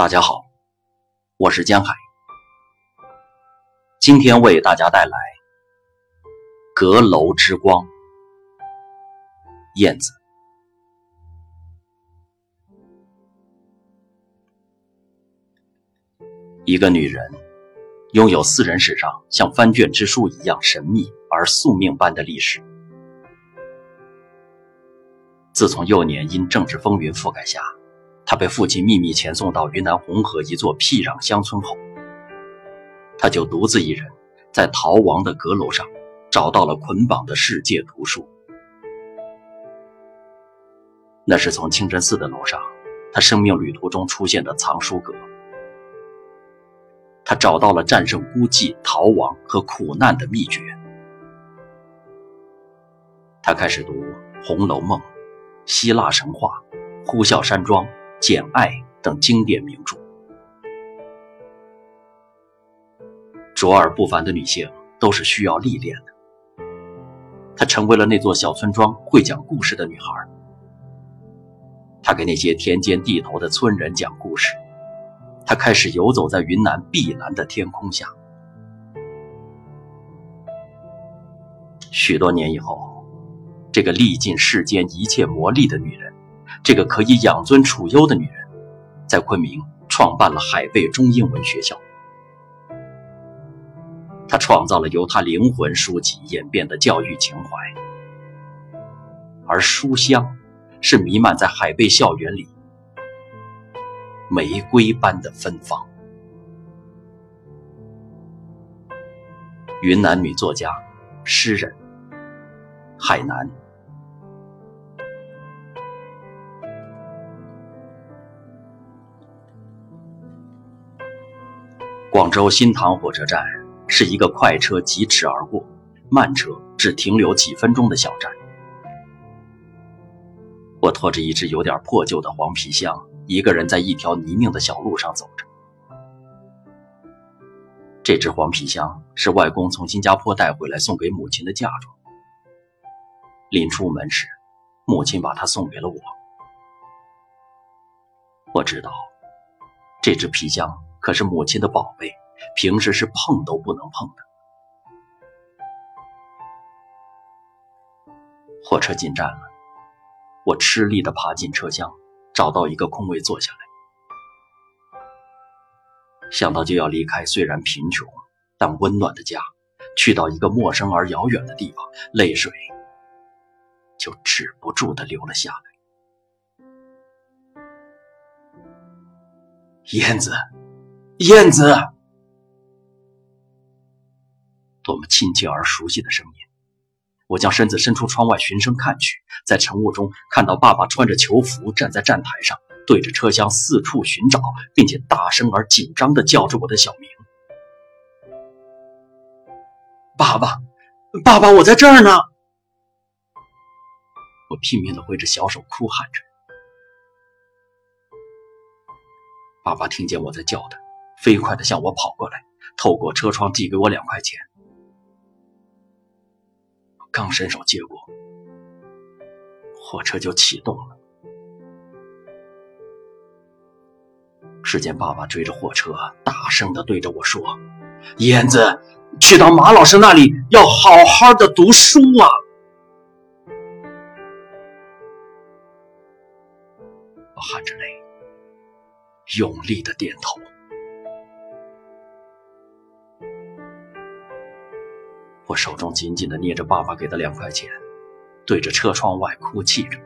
大家好，我是江海，今天为大家带来《阁楼之光》。燕子，一个女人拥有私人史上像翻卷之书一样神秘而宿命般的历史。自从幼年因政治风云覆盖下。他被父亲秘密遣送到云南红河一座僻壤乡村后，他就独自一人在逃亡的阁楼上找到了捆绑的世界图书。那是从清真寺的楼上，他生命旅途中出现的藏书阁。他找到了战胜孤寂、逃亡和苦难的秘诀。他开始读《红楼梦》《希腊神话》《呼啸山庄》。《简爱》等经典名著，卓尔不凡的女性都是需要历练的。她成为了那座小村庄会讲故事的女孩。她给那些田间地头的村人讲故事。她开始游走在云南碧蓝的天空下。许多年以后，这个历尽世间一切磨砺的女人。这个可以养尊处优的女人，在昆明创办了海贝中英文学校。她创造了由她灵魂书籍演变的教育情怀，而书香是弥漫在海贝校园里玫瑰般的芬芳。云南女作家、诗人海南。广州新塘火车站是一个快车疾驰而过，慢车只停留几分钟的小站。我拖着一只有点破旧的黄皮箱，一个人在一条泥泞的小路上走着。这只黄皮箱是外公从新加坡带回来送给母亲的嫁妆。临出门时，母亲把它送给了我。我知道，这只皮箱。可是母亲的宝贝，平时是碰都不能碰的。火车进站了，我吃力地爬进车厢，找到一个空位坐下来。想到就要离开虽然贫穷但温暖的家，去到一个陌生而遥远的地方，泪水就止不住地流了下来。燕子。燕子，多么亲切而熟悉的声音！我将身子伸出窗外寻声看去，在晨雾中看到爸爸穿着囚服站在站台上，对着车厢四处寻找，并且大声而紧张地叫着我的小名：“爸爸，爸爸，我在这儿呢！”我拼命地挥着小手哭喊着。爸爸听见我在叫他。飞快地向我跑过来，透过车窗递给我两块钱。刚伸手接过，火车就启动了。只见爸爸追着火车，大声地对着我说：“燕子，去到马老师那里，要好好的读书啊！”我含着泪，用力的点头。我手中紧紧地捏着爸爸给的两块钱，对着车窗外哭泣着。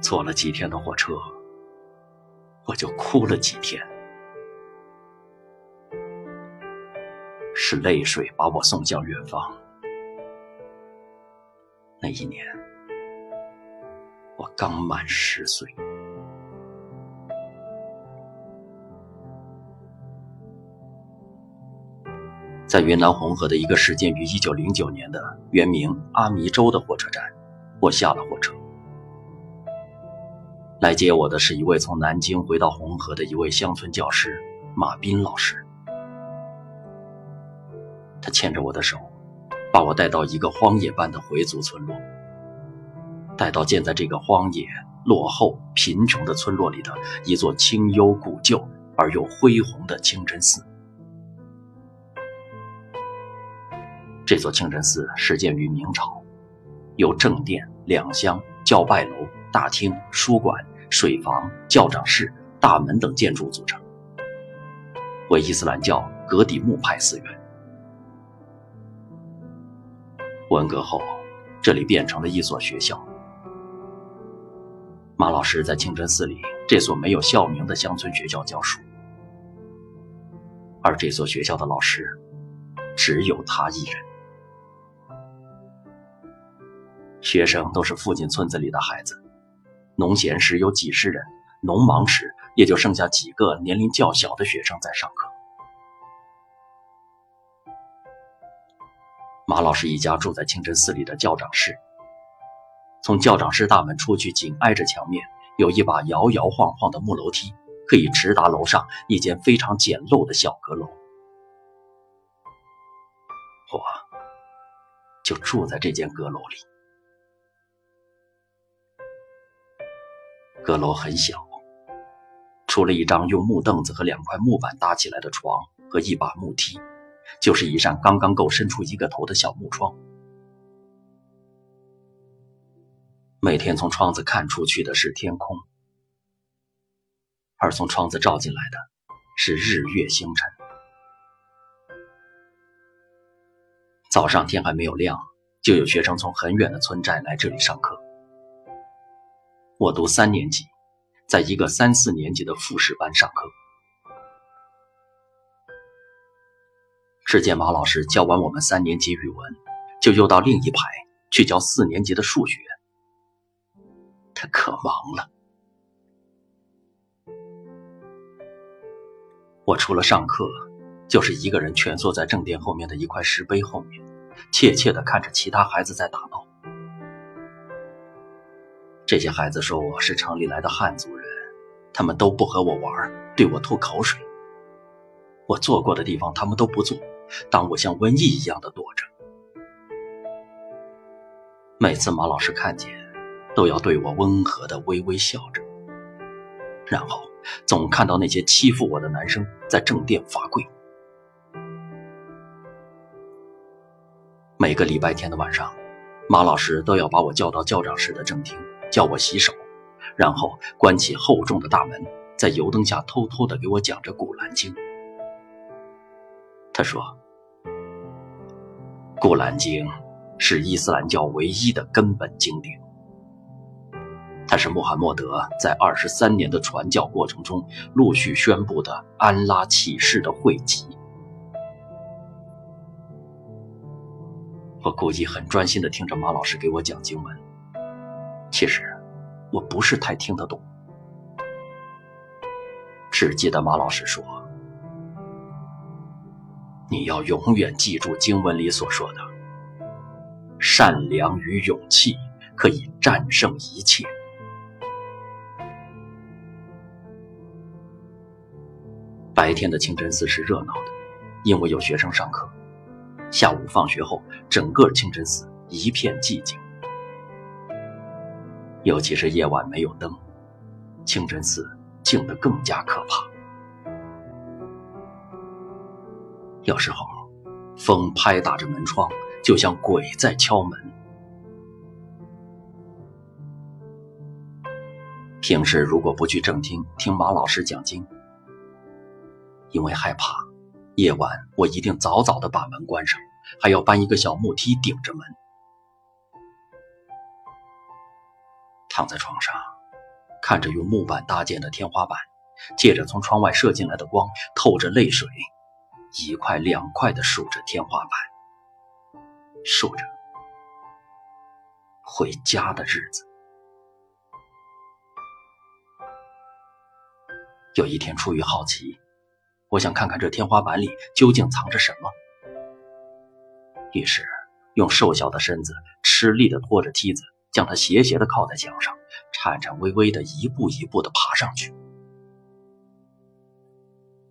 坐了几天的火车，我就哭了几天。是泪水把我送向远方。那一年，我刚满十岁。在云南红河的一个始建于1909年的原名阿弥州的火车站，我下了火车。来接我的是一位从南京回到红河的一位乡村教师马斌老师。他牵着我的手，把我带到一个荒野般的回族村落，带到建在这个荒野落后、贫穷的村落里的一座清幽古旧而又恢宏的清真寺。这座清真寺始建于明朝，由正殿、两厢、教拜楼、大厅、书馆、水房、教长室、大门等建筑组成，为伊斯兰教格底木派寺院。文革后，这里变成了一所学校。马老师在清真寺里这所没有校名的乡村学校教书，而这所学校的老师只有他一人。学生都是附近村子里的孩子，农闲时有几十人，农忙时也就剩下几个年龄较小的学生在上课。马老师一家住在清真寺里的教长室。从教长室大门出去，紧挨着墙面有一把摇摇晃晃的木楼梯，可以直达楼上一间非常简陋的小阁楼。我就住在这间阁楼里。阁楼很小，除了一张用木凳子和两块木板搭起来的床和一把木梯，就是一扇刚刚够伸出一个头的小木窗。每天从窗子看出去的是天空，而从窗子照进来的是日月星辰。早上天还没有亮，就有学生从很远的村寨来这里上课。我读三年级，在一个三四年级的复试班上课。只见马老师教完我们三年级语文，就又到另一排去教四年级的数学。他可忙了。我除了上课，就是一个人蜷缩在正殿后面的一块石碑后面，怯怯地看着其他孩子在打闹。这些孩子说我是城里来的汉族人，他们都不和我玩，对我吐口水。我坐过的地方他们都不坐，当我像瘟疫一样的躲着。每次马老师看见。都要对我温和的微微笑着，然后总看到那些欺负我的男生在正殿罚跪。每个礼拜天的晚上，马老师都要把我叫到教长室的正厅，叫我洗手，然后关起厚重的大门，在油灯下偷偷的给我讲着《古兰经》。他说，《古兰经》是伊斯兰教唯一的根本经典。它是穆罕默德在二十三年的传教过程中陆续宣布的安拉启示的汇集。我故意很专心的听着马老师给我讲经文，其实我不是太听得懂，只记得马老师说：“你要永远记住经文里所说的，善良与勇气可以战胜一切。”白天的清真寺是热闹的，因为有学生上课。下午放学后，整个清真寺一片寂静，尤其是夜晚没有灯，清真寺静得更加可怕。有时候，风拍打着门窗，就像鬼在敲门。平时如果不去正厅听马老师讲经，因为害怕，夜晚我一定早早的把门关上，还要搬一个小木梯顶着门。躺在床上，看着用木板搭建的天花板，借着从窗外射进来的光，透着泪水，一块两块的数着天花板，数着回家的日子。有一天，出于好奇。我想看看这天花板里究竟藏着什么，于是用瘦小的身子吃力地拖着梯子，将它斜斜的靠在墙上，颤颤巍巍的一步一步的爬上去。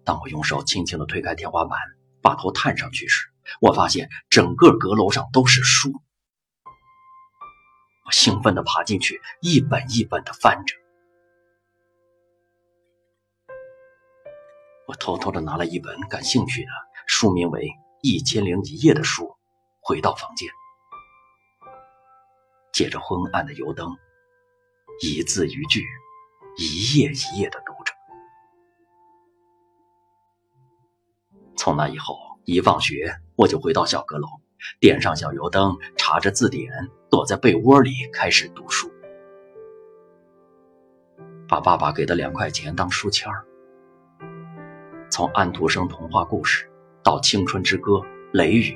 当我用手轻轻的推开天花板，把头探上去时，我发现整个阁楼上都是书。我兴奋的爬进去，一本一本的翻着。我偷偷的拿了一本感兴趣的、书名为《一千零一夜》的书，回到房间，借着昏暗的油灯，一字一句、一页一页的读着。从那以后，一放学我就回到小阁楼，点上小油灯，查着字典，躲在被窝里开始读书，把爸爸给的两块钱当书签儿。从安徒生童话故事到青春之歌、雷雨，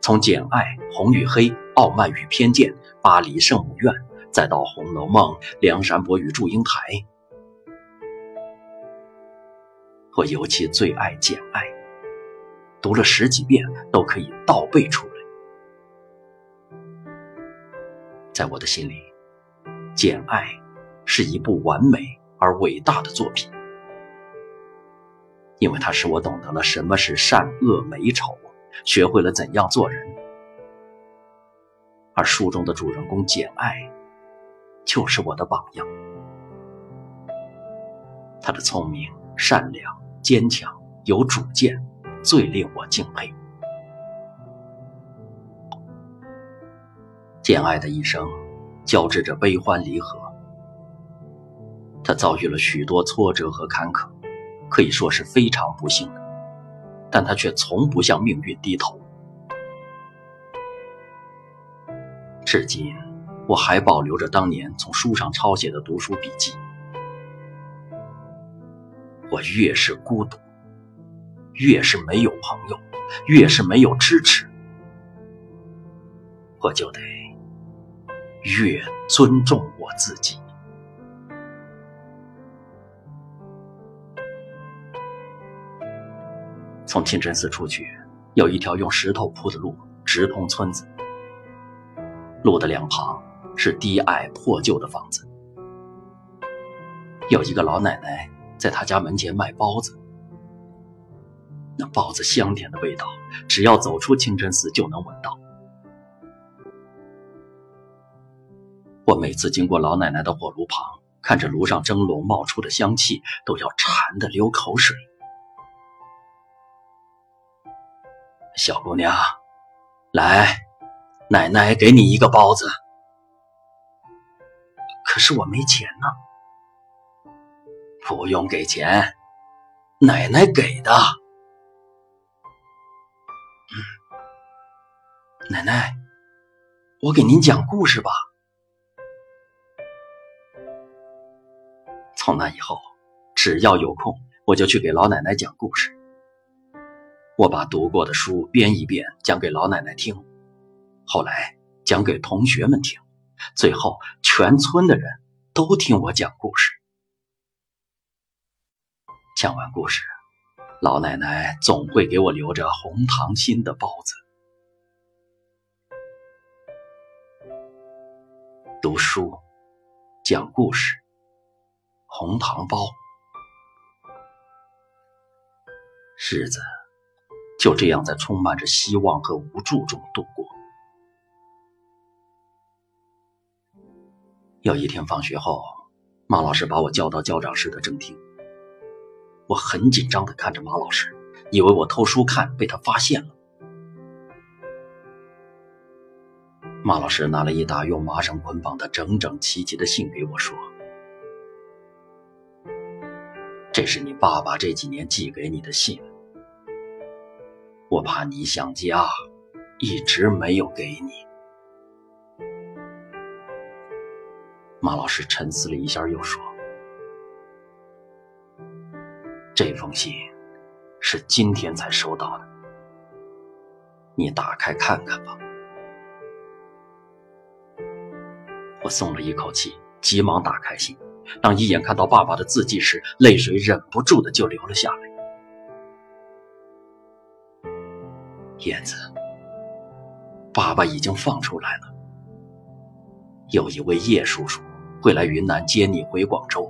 从简爱、红与黑、傲慢与偏见、巴黎圣母院，再到红楼梦、梁山伯与祝英台，我尤其最爱简爱，读了十几遍都可以倒背出来。在我的心里，简爱是一部完美而伟大的作品。因为它使我懂得了什么是善恶美丑，学会了怎样做人。而书中的主人公简爱，就是我的榜样。他的聪明、善良、坚强、有主见，最令我敬佩。简爱的一生，交织着悲欢离合。他遭遇了许多挫折和坎坷。可以说是非常不幸的，但他却从不向命运低头。至今，我还保留着当年从书上抄写的读书笔记。我越是孤独，越是没有朋友，越是没有支持，我就得越尊重我自己。从清真寺出去，有一条用石头铺的路，直通村子。路的两旁是低矮破旧的房子，有一个老奶奶在她家门前卖包子。那包子香甜的味道，只要走出清真寺就能闻到。我每次经过老奶奶的火炉旁，看着炉上蒸笼冒出的香气，都要馋得流口水。小姑娘，来，奶奶给你一个包子。可是我没钱呢。不用给钱，奶奶给的。嗯，奶奶，我给您讲故事吧。从那以后，只要有空，我就去给老奶奶讲故事。我把读过的书编一遍，讲给老奶奶听，后来讲给同学们听，最后全村的人都听我讲故事。讲完故事，老奶奶总会给我留着红糖心的包子。读书，讲故事，红糖包，日子。就这样，在充满着希望和无助中度过。有一天放学后，马老师把我叫到校长室的正厅。我很紧张的看着马老师，以为我偷书看被他发现了。马老师拿了一沓用麻绳捆绑的整整齐齐的信给我，说：“这是你爸爸这几年寄给你的信。”我怕你想家，一直没有给你。马老师沉思了一下，又说：“这封信是今天才收到的，你打开看看吧。”我松了一口气，急忙打开信。当一眼看到爸爸的字迹时，泪水忍不住的就流了下来。燕子，爸爸已经放出来了。有一位叶叔叔会来云南接你回广州。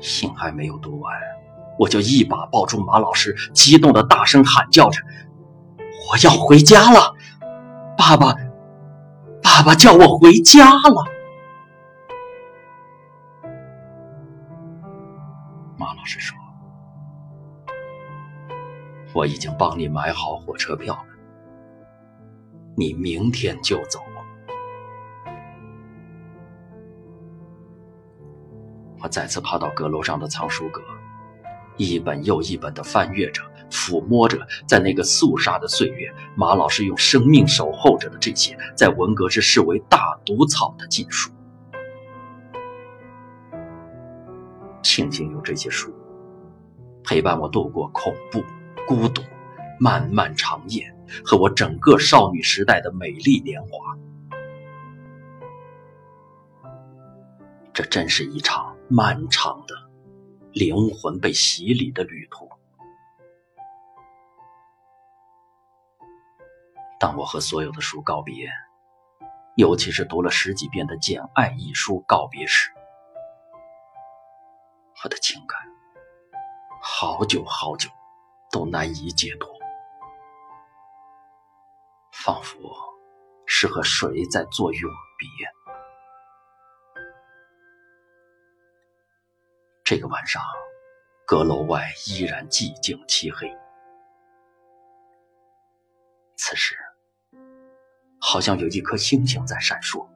信还没有读完，我就一把抱住马老师，激动的大声喊叫着：“我要回家了！”爸爸，爸爸叫我回家了。马老师说：“我已经帮你买好火车票了，你明天就走。”我再次爬到阁楼上的藏书阁，一本又一本的翻阅着，抚摸着，在那个肃杀的岁月，马老师用生命守候着的这些在文革时视为大毒草的禁书。庆幸有这些书，陪伴我度过恐怖、孤独、漫漫长夜和我整个少女时代的美丽年华。这真是一场。漫长的灵魂被洗礼的旅途。当我和所有的书告别，尤其是读了十几遍的《简爱》一书告别时，我的情感好久好久都难以解脱，仿佛是和谁在做永别。这个晚上，阁楼外依然寂静漆黑。此时，好像有一颗星星在闪烁。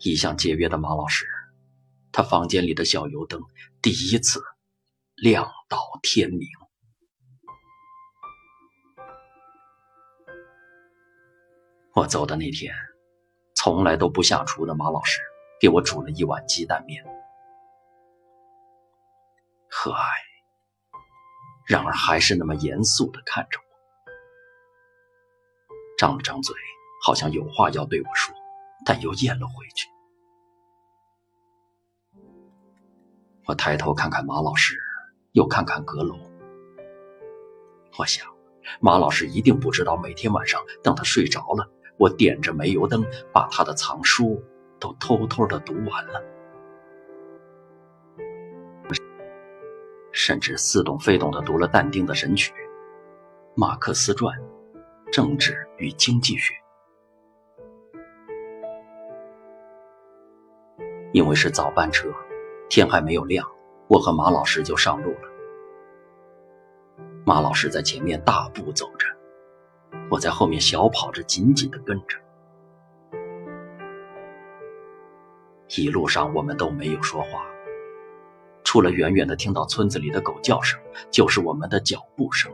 一向节约的马老师，他房间里的小油灯第一次亮到天明。我走的那天，从来都不下厨的马老师。给我煮了一碗鸡蛋面，和蔼，然而还是那么严肃的看着我，张了张嘴，好像有话要对我说，但又咽了回去。我抬头看看马老师，又看看阁楼，我想，马老师一定不知道，每天晚上等他睡着了，我点着煤油灯，把他的藏书。都偷偷的读完了，甚至似懂非懂的读了但丁的《神曲》《马克思传》《政治与经济学》。因为是早班车，天还没有亮，我和马老师就上路了。马老师在前面大步走着，我在后面小跑着，紧紧的跟着。一路上我们都没有说话，除了远远的听到村子里的狗叫声，就是我们的脚步声。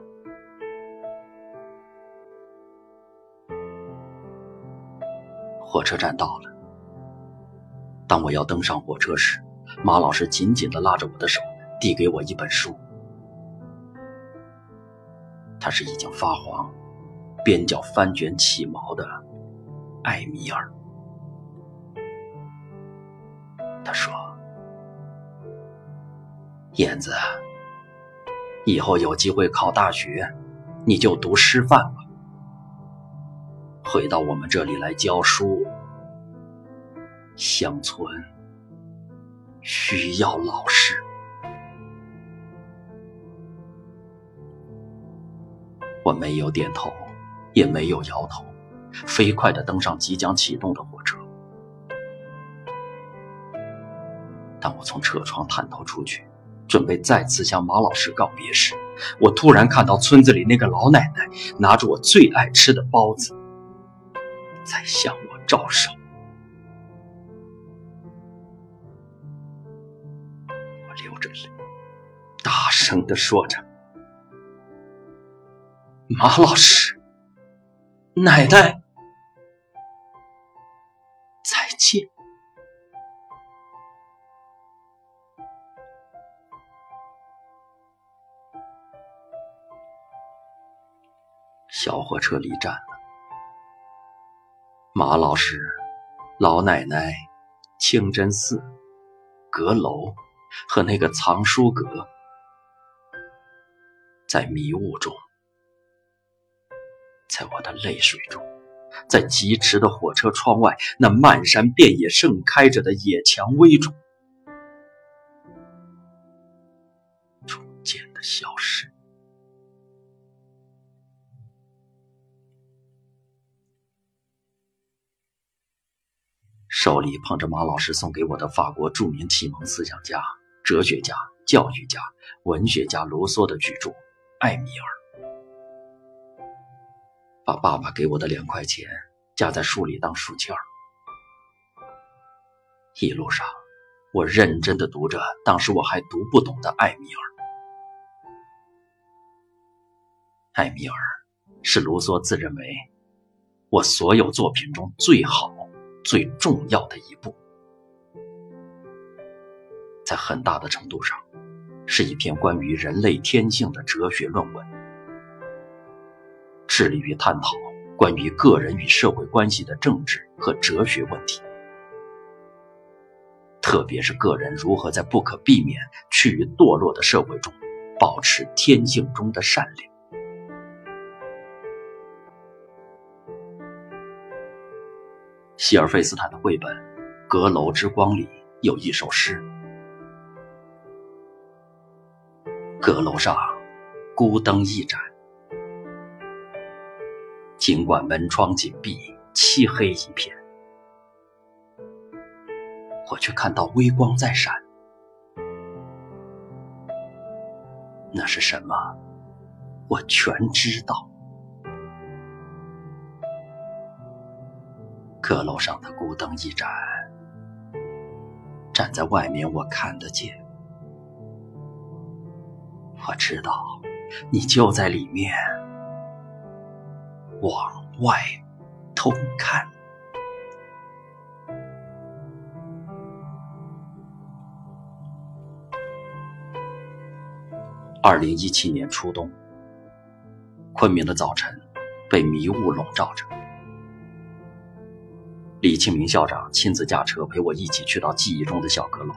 火车站到了，当我要登上火车时，马老师紧紧的拉着我的手，递给我一本书，它是已经发黄、边角翻卷起毛的《艾米尔》。他说：“燕子，以后有机会考大学，你就读师范吧。回到我们这里来教书，乡村需要老师。”我没有点头，也没有摇头，飞快的登上即将启动的当我从车窗探头出去，准备再次向马老师告别时，我突然看到村子里那个老奶奶拿着我最爱吃的包子，在向我招手。我流着泪，大声的说着：“马老师，奶奶，再见。”火车离站了，马老师、老奶奶、清真寺、阁楼和那个藏书阁，在迷雾中，在我的泪水中，在疾驰的火车窗外那漫山遍野盛开着的野蔷薇中，逐渐的消失。手里捧着马老师送给我的法国著名启蒙思想家、哲学家、教育家、文学家卢梭的巨著《艾米尔》，把爸爸给我的两块钱夹在书里当书签儿。一路上，我认真的读着当时我还读不懂的《艾米尔》。《艾米尔》是卢梭自认为我所有作品中最好、最重要的一步，在很大的程度上，是一篇关于人类天性的哲学论文，致力于探讨关于个人与社会关系的政治和哲学问题。特别是个人如何在不可避免趋于堕落的社会中，保持天性中的善良。希尔费斯坦的绘本《阁楼之光》里有一首诗：“阁楼上，孤灯一盏，尽管门窗紧闭，漆黑一片。”我却看到微光在闪，那是什么？我全知道。阁楼上的孤灯一盏，站在外面我看得见。我知道，你就在里面，往外偷看。二零一七年初冬，昆明的早晨被迷雾笼罩着。李庆明校长亲自驾车陪我一起去到记忆中的小阁楼。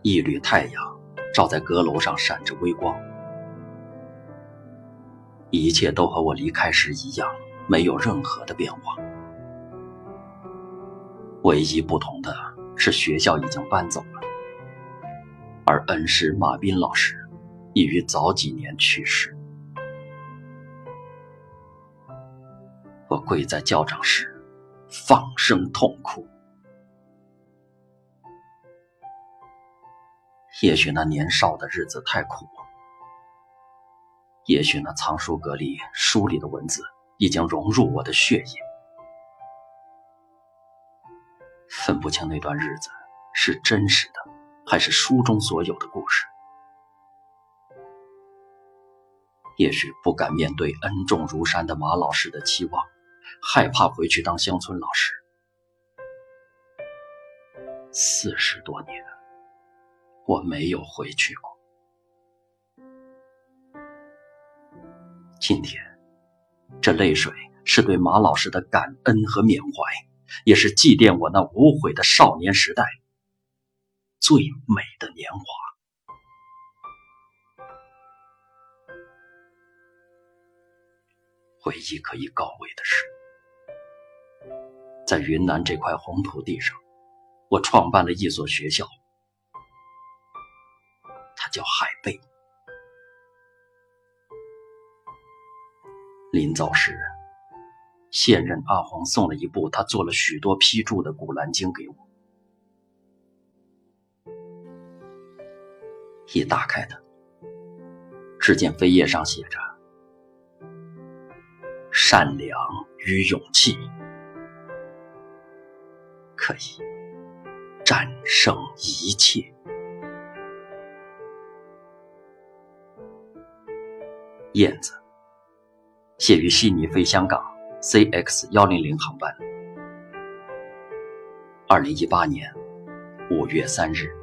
一缕太阳照在阁楼上，闪着微光。一切都和我离开时一样，没有任何的变化。唯一不同的是，学校已经搬走了。而恩师马斌老师已于早几年去世。我跪在教长室，放声痛哭。也许那年少的日子太苦，也许那藏书阁里书里的文字已经融入我的血液，分不清那段日子是真实的。还是书中所有的故事。也许不敢面对恩重如山的马老师的期望，害怕回去当乡村老师。四十多年，我没有回去过。今天，这泪水是对马老师的感恩和缅怀，也是祭奠我那无悔的少年时代。最美的年华。唯一可以告慰的是，在云南这块红土地上，我创办了一所学校，它叫海贝。临走时，现任阿黄送了一部他做了许多批注的《古兰经》给我。一打开它，只见扉页上写着：“善良与勇气可以战胜一切。”燕子写于悉尼飞香港 CX 幺零零航班，二零一八年五月三日。